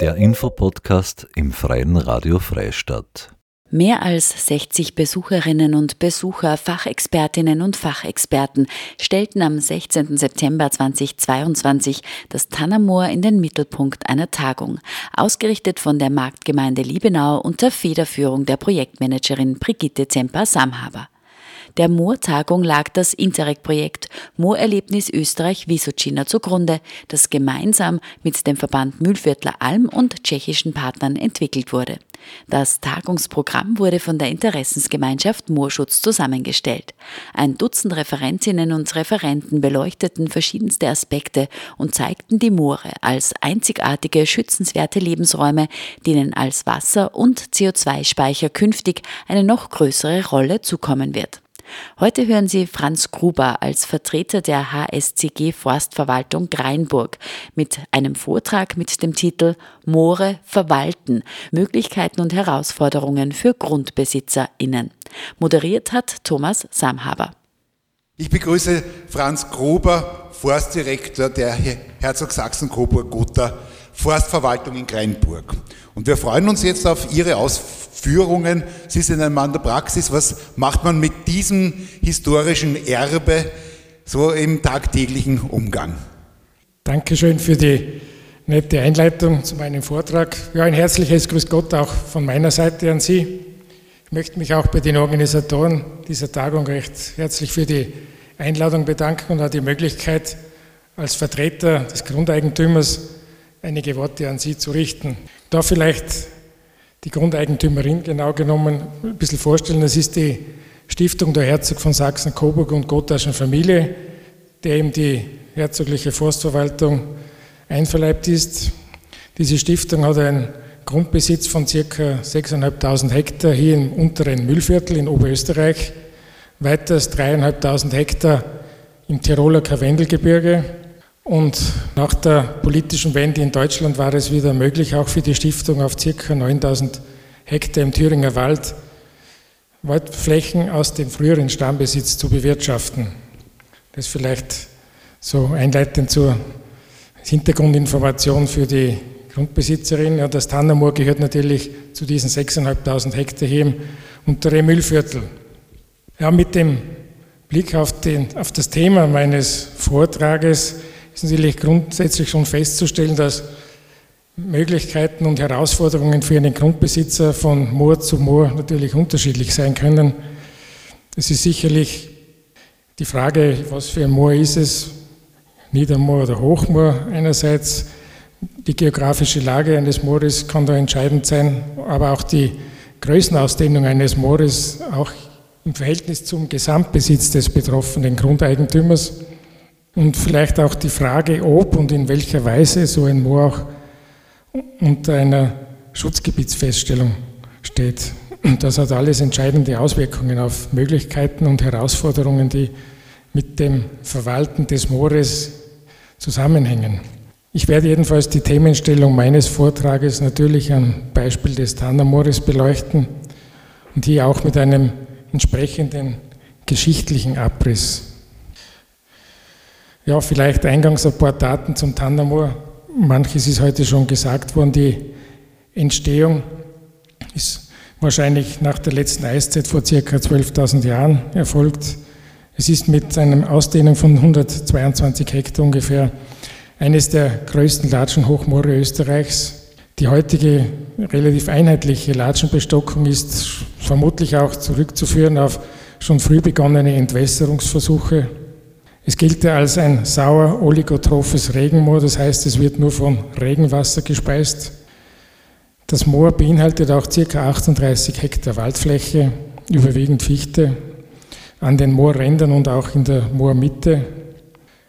Der Infopodcast im Freien Radio Freistadt. Mehr als 60 Besucherinnen und Besucher, Fachexpertinnen und Fachexperten stellten am 16. September 2022 das Tannermoor in den Mittelpunkt einer Tagung, ausgerichtet von der Marktgemeinde Liebenau unter Federführung der Projektmanagerin Brigitte Zemper-Samhaber. Der Moortagung lag das Interreg-Projekt Moorerlebnis Österreich Wisocina zugrunde, das gemeinsam mit dem Verband Mühlviertler Alm und tschechischen Partnern entwickelt wurde. Das Tagungsprogramm wurde von der Interessensgemeinschaft Moorschutz zusammengestellt. Ein Dutzend Referentinnen und Referenten beleuchteten verschiedenste Aspekte und zeigten die Moore als einzigartige, schützenswerte Lebensräume, denen als Wasser- und CO2-Speicher künftig eine noch größere Rolle zukommen wird. Heute hören Sie Franz Gruber als Vertreter der HSCG Forstverwaltung Greinburg mit einem Vortrag mit dem Titel Moore verwalten, Möglichkeiten und Herausforderungen für GrundbesitzerInnen. Moderiert hat Thomas Samhaber. Ich begrüße Franz Gruber, Forstdirektor der Herzog Sachsen-Coburg-Gotha Forstverwaltung in Greinburg. Und wir freuen uns jetzt auf Ihre Ausführungen. Sie sind ein Mann der Praxis. Was macht man mit diesem historischen Erbe so im tagtäglichen Umgang? Dankeschön für die nette Einleitung zu meinem Vortrag. Ja, ein herzliches Grüß Gott auch von meiner Seite an Sie. Ich möchte mich auch bei den Organisatoren dieser Tagung recht herzlich für die Einladung bedanken und auch die Möglichkeit, als Vertreter des Grundeigentümers einige Worte an Sie zu richten. Da vielleicht die Grundeigentümerin genau genommen ein bisschen vorstellen. Das ist die Stiftung der Herzog von Sachsen, Coburg und Gothaschen Familie, der eben die herzogliche Forstverwaltung einverleibt ist. Diese Stiftung hat einen Grundbesitz von ca. 6.500 Hektar hier im unteren Müllviertel in Oberösterreich, weiters 3.500 Hektar im Tiroler Karwendelgebirge und nach der politischen Wende in Deutschland war es wieder möglich, auch für die Stiftung auf ca. 9000 Hektar im Thüringer Wald Waldflächen aus dem früheren Stammbesitz zu bewirtschaften. Das vielleicht so einleitend zur Hintergrundinformation für die Grundbesitzerin. Ja, das Tannermoor gehört natürlich zu diesen 6.500 Hektar hier im unteren Müllviertel. Ja, mit dem Blick auf, den, auf das Thema meines Vortrages ist natürlich grundsätzlich schon festzustellen, dass Möglichkeiten und Herausforderungen für einen Grundbesitzer von Moor zu Moor natürlich unterschiedlich sein können. Es ist sicherlich die Frage, was für ein Moor ist es, Niedermoor oder Hochmoor einerseits. Die geografische Lage eines Moores kann da entscheidend sein, aber auch die Größenausdehnung eines Moores, auch im Verhältnis zum Gesamtbesitz des betroffenen Grundeigentümers. Und vielleicht auch die Frage, ob und in welcher Weise so ein Moor auch unter einer Schutzgebietsfeststellung steht. Das hat alles entscheidende Auswirkungen auf Möglichkeiten und Herausforderungen, die mit dem Verwalten des Moores zusammenhängen. Ich werde jedenfalls die Themenstellung meines Vortrages natürlich am Beispiel des Tannermoores beleuchten und hier auch mit einem entsprechenden geschichtlichen Abriss ja, vielleicht eingangs ein paar Daten zum Tandermoor. Manches ist heute schon gesagt worden. Die Entstehung ist wahrscheinlich nach der letzten Eiszeit vor circa 12.000 Jahren erfolgt. Es ist mit einer Ausdehnung von 122 Hektar ungefähr eines der größten Latschenhochmoore Österreichs. Die heutige relativ einheitliche Latschenbestockung ist vermutlich auch zurückzuführen auf schon früh begonnene Entwässerungsversuche es gilt ja als ein sauer oligotrophes Regenmoor, das heißt, es wird nur von Regenwasser gespeist. Das Moor beinhaltet auch ca. 38 Hektar Waldfläche, überwiegend Fichte, an den Moorrändern und auch in der Moormitte.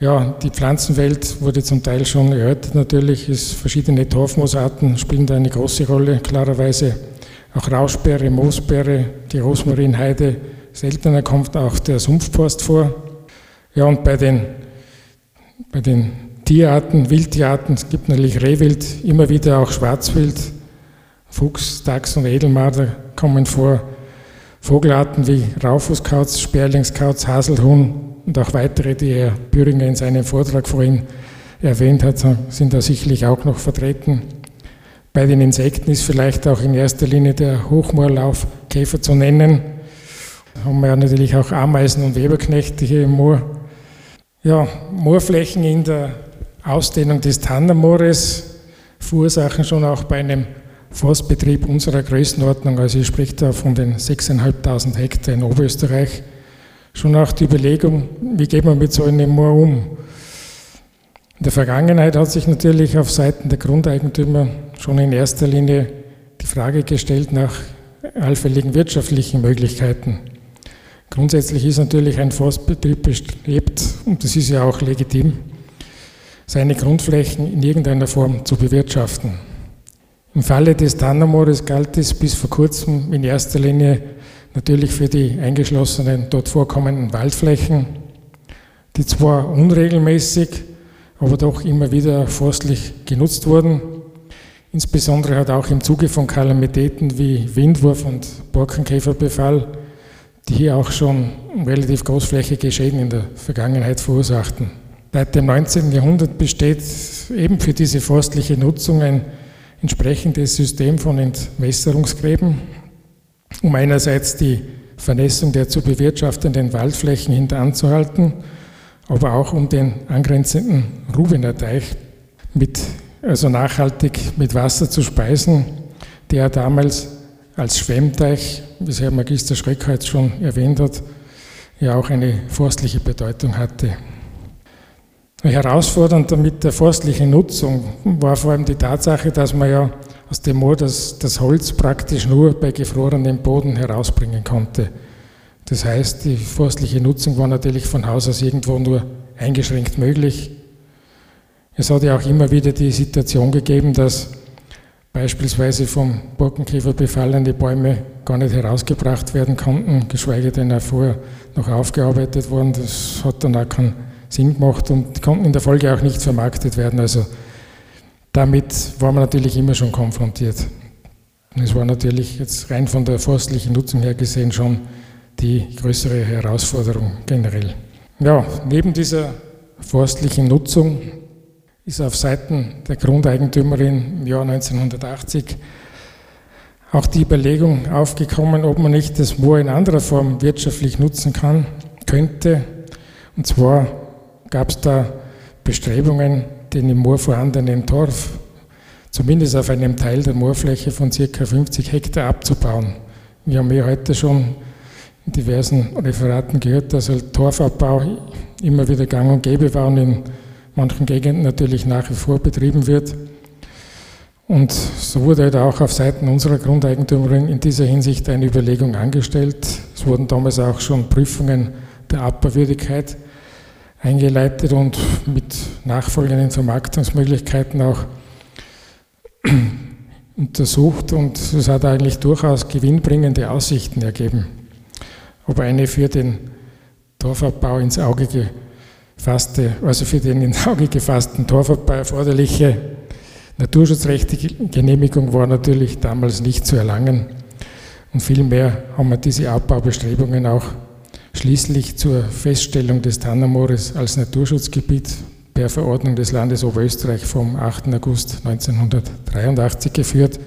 Ja, die Pflanzenwelt wurde zum Teil schon erörtert natürlich. Es verschiedene Torfmoosarten spielen da eine große Rolle, klarerweise auch Rauschbeere, Moosbeere, die Rosmarinheide. Seltener kommt auch der Sumpfpost vor. Ja, und bei den, bei den Tierarten, Wildtierarten, es gibt natürlich Rehwild, immer wieder auch Schwarzwild, Fuchs, Dachs und Edelmarder kommen vor. Vogelarten wie Raufußkauz, Sperlingskauz, Haselhuhn und auch weitere, die Herr Büringer in seinem Vortrag vorhin erwähnt hat, sind da sicherlich auch noch vertreten. Bei den Insekten ist vielleicht auch in erster Linie der Hochmoorlaufkäfer zu nennen. Da haben wir natürlich auch Ameisen und Weberknechte hier im Moor. Ja, Moorflächen in der Ausdehnung des Tannermoores verursachen schon auch bei einem Forstbetrieb unserer Größenordnung, also ich spreche da von den 6.500 Hektar in Oberösterreich, schon auch die Überlegung, wie geht man mit so einem Moor um? In der Vergangenheit hat sich natürlich auf Seiten der Grundeigentümer schon in erster Linie die Frage gestellt nach allfälligen wirtschaftlichen Möglichkeiten. Grundsätzlich ist natürlich ein Forstbetrieb bestrebt, und das ist ja auch legitim, seine Grundflächen in irgendeiner Form zu bewirtschaften. Im Falle des Tannamores galt es bis vor kurzem in erster Linie natürlich für die eingeschlossenen dort vorkommenden Waldflächen, die zwar unregelmäßig, aber doch immer wieder forstlich genutzt wurden. Insbesondere hat auch im Zuge von Kalamitäten wie Windwurf und Borkenkäferbefall, die hier auch schon relativ großflächige Schäden in der Vergangenheit verursachten. Seit dem 19. Jahrhundert besteht eben für diese forstliche Nutzung ein entsprechendes System von Entwässerungsgräben, um einerseits die Vernässung der zu bewirtschaftenden Waldflächen hinteranzuhalten, aber auch um den angrenzenden Rubener Teich mit, also nachhaltig mit Wasser zu speisen, der damals als Schwemmteich, wie Herr Magister Schreckholz schon erwähnt hat, ja auch eine forstliche Bedeutung hatte. Herausfordernd mit der forstlichen Nutzung war vor allem die Tatsache, dass man ja aus dem Moor das, das Holz praktisch nur bei gefrorenem Boden herausbringen konnte. Das heißt, die forstliche Nutzung war natürlich von Haus aus irgendwo nur eingeschränkt möglich. Es hat ja auch immer wieder die Situation gegeben, dass beispielsweise vom Borkenkäfer befallene Bäume gar nicht herausgebracht werden konnten, geschweige denn auch vorher noch aufgearbeitet wurden. Das hat dann auch keinen Sinn gemacht und konnten in der Folge auch nicht vermarktet werden. Also damit war man natürlich immer schon konfrontiert. Es war natürlich jetzt rein von der forstlichen Nutzung her gesehen schon die größere Herausforderung generell. Ja, neben dieser forstlichen Nutzung ist auf Seiten der Grundeigentümerin im Jahr 1980 auch die Überlegung aufgekommen, ob man nicht das Moor in anderer Form wirtschaftlich nutzen kann, könnte. Und zwar gab es da Bestrebungen, den im Moor vorhandenen Torf zumindest auf einem Teil der Moorfläche von ca. 50 Hektar abzubauen. Wir haben ja heute schon in diversen Referaten gehört, dass halt Torfabbau immer wieder gang und gäbe war und in manchen Gegenden natürlich nach wie vor betrieben wird. Und so wurde halt auch auf Seiten unserer Grundeigentümerin in dieser Hinsicht eine Überlegung angestellt. Es wurden damals auch schon Prüfungen der Abbauwürdigkeit eingeleitet und mit nachfolgenden Vermarktungsmöglichkeiten auch untersucht und es hat eigentlich durchaus gewinnbringende Aussichten ergeben. Aber eine für den Torfabbau ins Auge gefasste, also für den ins Auge gefassten Torfabbau erforderliche naturschutzrechtliche Genehmigung war natürlich damals nicht zu erlangen. Und vielmehr haben wir diese Abbaubestrebungen auch schließlich zur Feststellung des Tannermoores als Naturschutzgebiet per Verordnung des Landes Oberösterreich vom 8. August 1983 geführt,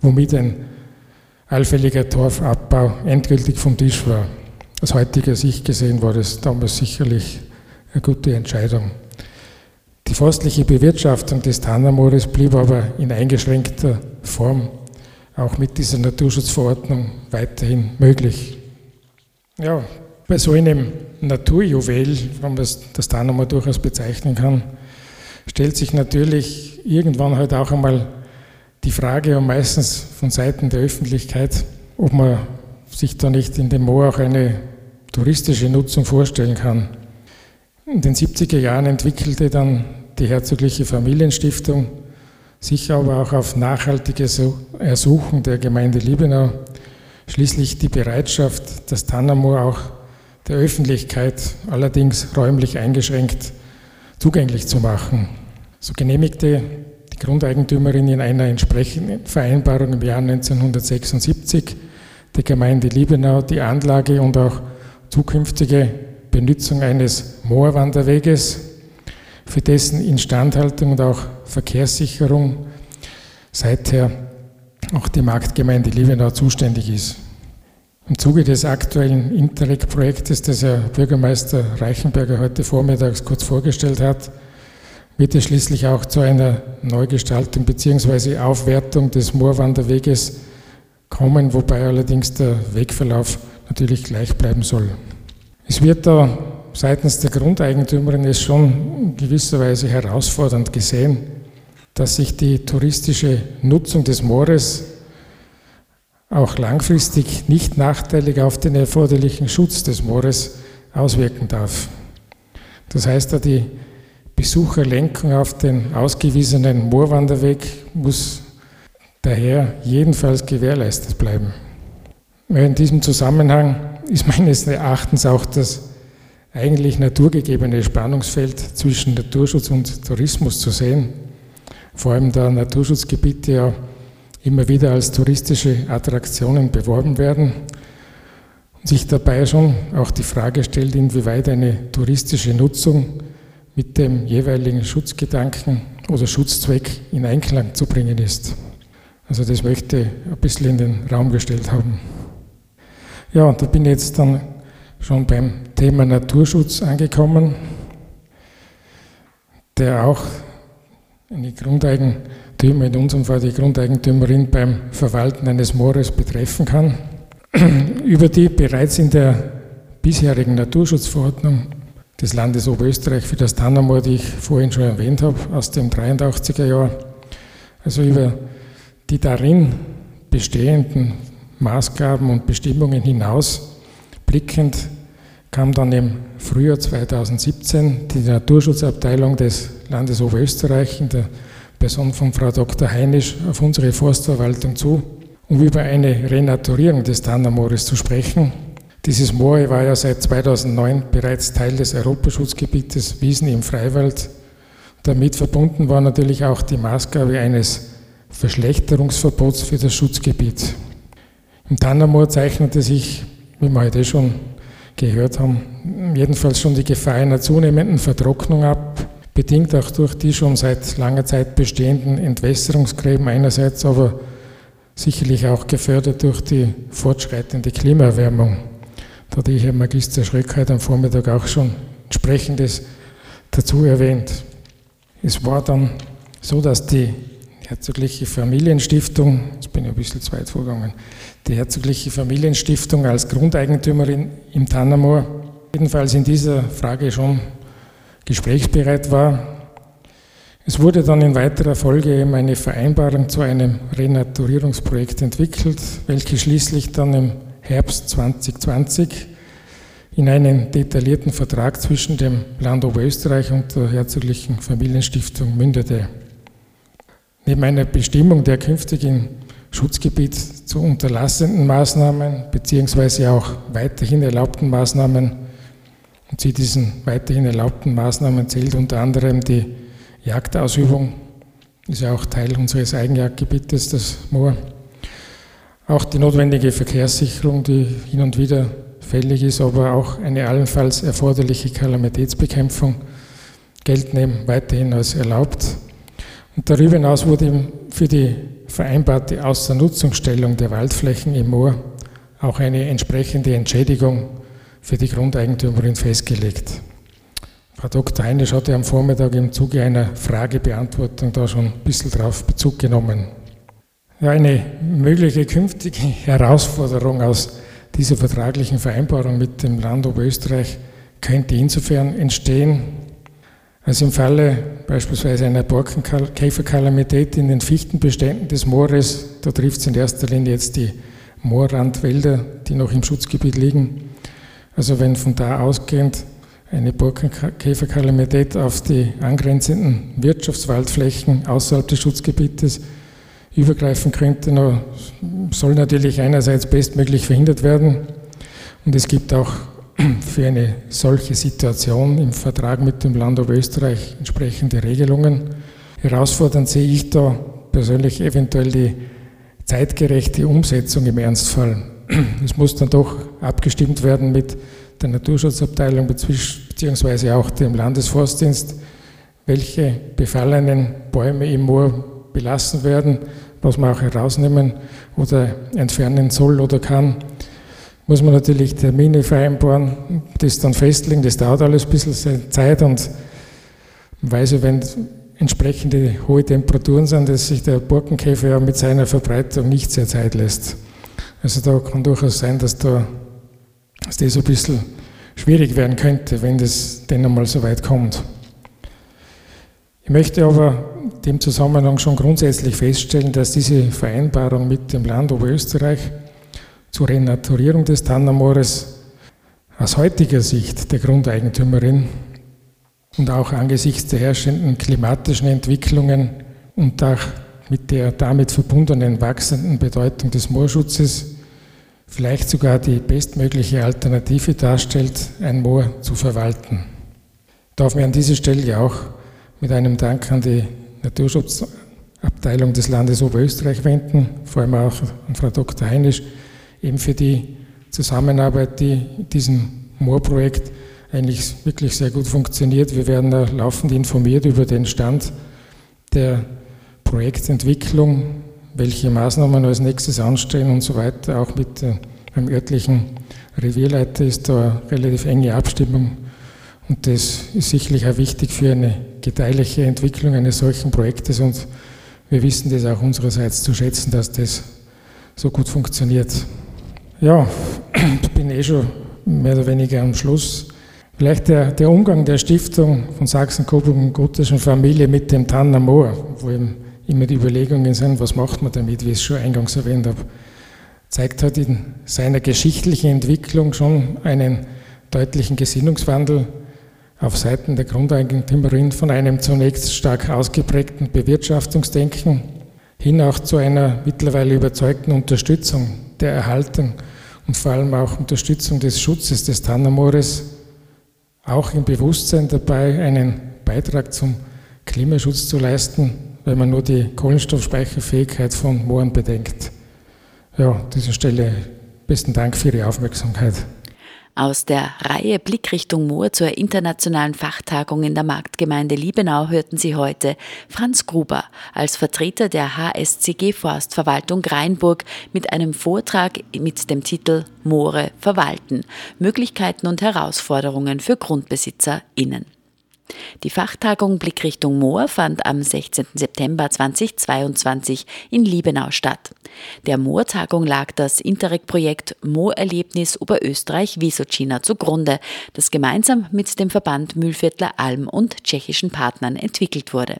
womit ein allfälliger Torfabbau endgültig vom Tisch war. Aus heutiger Sicht gesehen war das damals sicherlich eine gute Entscheidung. Die forstliche Bewirtschaftung des Tannermoores blieb aber in eingeschränkter Form auch mit dieser Naturschutzverordnung weiterhin möglich. Ja, bei so einem Naturjuwel, wenn man das da nochmal durchaus bezeichnen kann, stellt sich natürlich irgendwann halt auch einmal die Frage, und meistens von Seiten der Öffentlichkeit, ob man sich da nicht in dem Moor auch eine touristische Nutzung vorstellen kann. In den 70er Jahren entwickelte dann die Herzogliche Familienstiftung sich aber auch auf nachhaltige Ersuchen der Gemeinde Liebenau schließlich die Bereitschaft, das Tannermoor auch der Öffentlichkeit, allerdings räumlich eingeschränkt, zugänglich zu machen. So genehmigte die Grundeigentümerin in einer entsprechenden Vereinbarung im Jahr 1976 der Gemeinde Liebenau die Anlage und auch zukünftige Benutzung eines Moorwanderweges, für dessen Instandhaltung und auch Verkehrssicherung seither auch die Marktgemeinde Liebenau zuständig ist. Im Zuge des aktuellen Interreg-Projektes, das Herr Bürgermeister Reichenberger heute vormittags kurz vorgestellt hat, wird es schließlich auch zu einer Neugestaltung bzw. Aufwertung des Moorwanderweges kommen, wobei allerdings der Wegverlauf natürlich gleich bleiben soll. Es wird da seitens der Grundeigentümerin es schon in gewisser Weise herausfordernd gesehen, dass sich die touristische Nutzung des Moores auch langfristig nicht nachteilig auf den erforderlichen Schutz des Moores auswirken darf. Das heißt, die Besucherlenkung auf den ausgewiesenen Moorwanderweg muss daher jedenfalls gewährleistet bleiben. In diesem Zusammenhang ist meines Erachtens auch das eigentlich naturgegebene Spannungsfeld zwischen Naturschutz und Tourismus zu sehen. Vor allem da Naturschutzgebiete ja immer wieder als touristische Attraktionen beworben werden und sich dabei schon auch die Frage stellt, inwieweit eine touristische Nutzung mit dem jeweiligen Schutzgedanken oder Schutzzweck in Einklang zu bringen ist. Also das möchte ich ein bisschen in den Raum gestellt haben. Ja, und da bin ich jetzt dann schon beim Thema Naturschutz angekommen, der auch eine Grundeigentümer, in unserem Fall die Grundeigentümerin beim Verwalten eines Moores betreffen kann, über die bereits in der bisherigen Naturschutzverordnung des Landes Oberösterreich für das Tannermoor, die ich vorhin schon erwähnt habe, aus dem 83er Jahr, also über die darin bestehenden Maßgaben und Bestimmungen hinaus blickend kam dann im Frühjahr 2017 die Naturschutzabteilung des Landes Oberösterreich in der Person von Frau Dr. Heinisch auf unsere Forstverwaltung zu, um über eine Renaturierung des Tannermoores zu sprechen dieses Moor war ja seit 2009 bereits Teil des Europaschutzgebietes Wiesen im Freiwald. Damit verbunden war natürlich auch die Maßgabe eines Verschlechterungsverbots für das Schutzgebiet. Im Tannermoor zeichnete sich, wie wir heute schon gehört haben, jedenfalls schon die Gefahr einer zunehmenden Vertrocknung ab, bedingt auch durch die schon seit langer Zeit bestehenden Entwässerungsgräben einerseits, aber sicherlich auch gefördert durch die fortschreitende Klimaerwärmung. Da hatte ich Herr Magister Schröck heute am Vormittag auch schon entsprechendes dazu erwähnt. Es war dann so, dass die Herzogliche Familienstiftung, ich ein bisschen zu weit vorgegangen, die Herzogliche Familienstiftung als Grundeigentümerin im Tannermoor jedenfalls in dieser Frage schon gesprächsbereit war. Es wurde dann in weiterer Folge eben eine Vereinbarung zu einem Renaturierungsprojekt entwickelt, welche schließlich dann im Herbst 2020 in einen detaillierten Vertrag zwischen dem Land Oberösterreich und der Herzoglichen Familienstiftung mündete. Neben einer Bestimmung der künftigen Schutzgebiet zu unterlassenden Maßnahmen beziehungsweise auch weiterhin erlaubten Maßnahmen. Und zu diesen weiterhin erlaubten Maßnahmen zählt unter anderem die Jagdausübung, ist ja auch Teil unseres Eigenjagdgebietes, das Moor. Auch die notwendige Verkehrssicherung, die hin und wieder fällig ist, aber auch eine allenfalls erforderliche Kalamitätsbekämpfung gelten eben weiterhin als erlaubt. Und darüber hinaus wurde für die vereinbarte Außernutzungsstellung der Waldflächen im Moor auch eine entsprechende Entschädigung für die Grundeigentümerin festgelegt. Frau Dr. Heinisch hatte am Vormittag im Zuge einer Fragebeantwortung da schon ein bisschen darauf Bezug genommen. Eine mögliche künftige Herausforderung aus dieser vertraglichen Vereinbarung mit dem Land Oberösterreich könnte insofern entstehen, als im Falle beispielsweise einer Borkenkäferkalamität in den Fichtenbeständen des Moores, da trifft es in erster Linie jetzt die Moorrandwälder, die noch im Schutzgebiet liegen. Also wenn von da ausgehend eine Borkenkäferkalamität auf die angrenzenden Wirtschaftswaldflächen außerhalb des Schutzgebietes übergreifen könnte, soll natürlich einerseits bestmöglich verhindert werden. Und es gibt auch für eine solche Situation im Vertrag mit dem Land Oberösterreich entsprechende Regelungen. Herausfordernd sehe ich da persönlich eventuell die zeitgerechte Umsetzung im Ernstfall. Es muss dann doch abgestimmt werden mit der Naturschutzabteilung beziehungsweise auch dem Landesforstdienst, welche befallenen Bäume im Moor belassen werden was man auch herausnehmen oder entfernen soll oder kann, muss man natürlich Termine vereinbaren, das dann festlegen. Das dauert alles ein bisschen Zeit und man weiß ja, wenn entsprechende hohe Temperaturen sind, dass sich der Borkenkäfer ja mit seiner Verbreitung nicht sehr Zeit lässt. Also da kann durchaus sein, dass, da, dass das ein bisschen schwierig werden könnte, wenn das denn einmal so weit kommt. Ich möchte aber in dem Zusammenhang schon grundsätzlich feststellen, dass diese Vereinbarung mit dem Land Oberösterreich zur Renaturierung des Tannamores aus heutiger Sicht der Grundeigentümerin und auch angesichts der herrschenden klimatischen Entwicklungen und auch mit der damit verbundenen wachsenden Bedeutung des Moorschutzes vielleicht sogar die bestmögliche Alternative darstellt, ein Moor zu verwalten. Ich darf mir an dieser Stelle auch mit einem Dank an die Naturschutzabteilung des Landes Oberösterreich wenden, vor allem auch an Frau Dr. Heinisch, eben für die Zusammenarbeit, die in diesem Moorprojekt eigentlich wirklich sehr gut funktioniert. Wir werden laufend informiert über den Stand der Projektentwicklung, welche Maßnahmen als nächstes anstehen und so weiter. Auch mit dem örtlichen Revierleiter ist da eine relativ enge Abstimmung und das ist sicherlich auch wichtig für eine gedeihliche Entwicklung eines solchen Projektes und wir wissen das auch unsererseits zu schätzen, dass das so gut funktioniert. Ja, ich bin eh schon mehr oder weniger am Schluss. Vielleicht der, der Umgang der Stiftung von Sachsen-Coburg und Gotischen Familie mit dem Tanner Moor, wo eben immer die Überlegungen sind, was macht man damit, wie ich es schon eingangs erwähnt habe, zeigt halt in seiner geschichtlichen Entwicklung schon einen deutlichen Gesinnungswandel auf Seiten der Grundeigentümerin von einem zunächst stark ausgeprägten Bewirtschaftungsdenken hin auch zu einer mittlerweile überzeugten Unterstützung der Erhaltung und vor allem auch Unterstützung des Schutzes des Tannermoores auch im Bewusstsein dabei, einen Beitrag zum Klimaschutz zu leisten, wenn man nur die Kohlenstoffspeicherfähigkeit von Mooren bedenkt. Ja, an dieser Stelle besten Dank für Ihre Aufmerksamkeit. Aus der Reihe Blickrichtung Moor zur internationalen Fachtagung in der Marktgemeinde Liebenau hörten Sie heute Franz Gruber als Vertreter der HSCG Forstverwaltung Rheinburg mit einem Vortrag mit dem Titel Moore verwalten. Möglichkeiten und Herausforderungen für GrundbesitzerInnen. Die Fachtagung Blickrichtung Moor fand am 16. September 2022 in Liebenau statt. Der Moortagung lag das Interreg-Projekt Moorerlebnis Oberösterreich-Wiesocina zugrunde, das gemeinsam mit dem Verband Mühlviertler Alm und tschechischen Partnern entwickelt wurde.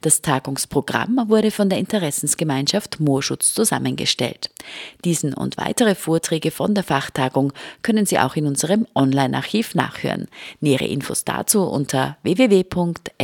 Das Tagungsprogramm wurde von der Interessensgemeinschaft Moorschutz zusammengestellt. Diesen und weitere Vorträge von der Fachtagung können Sie auch in unserem Online-Archiv nachhören. Nähere Infos dazu unter www.frf.at.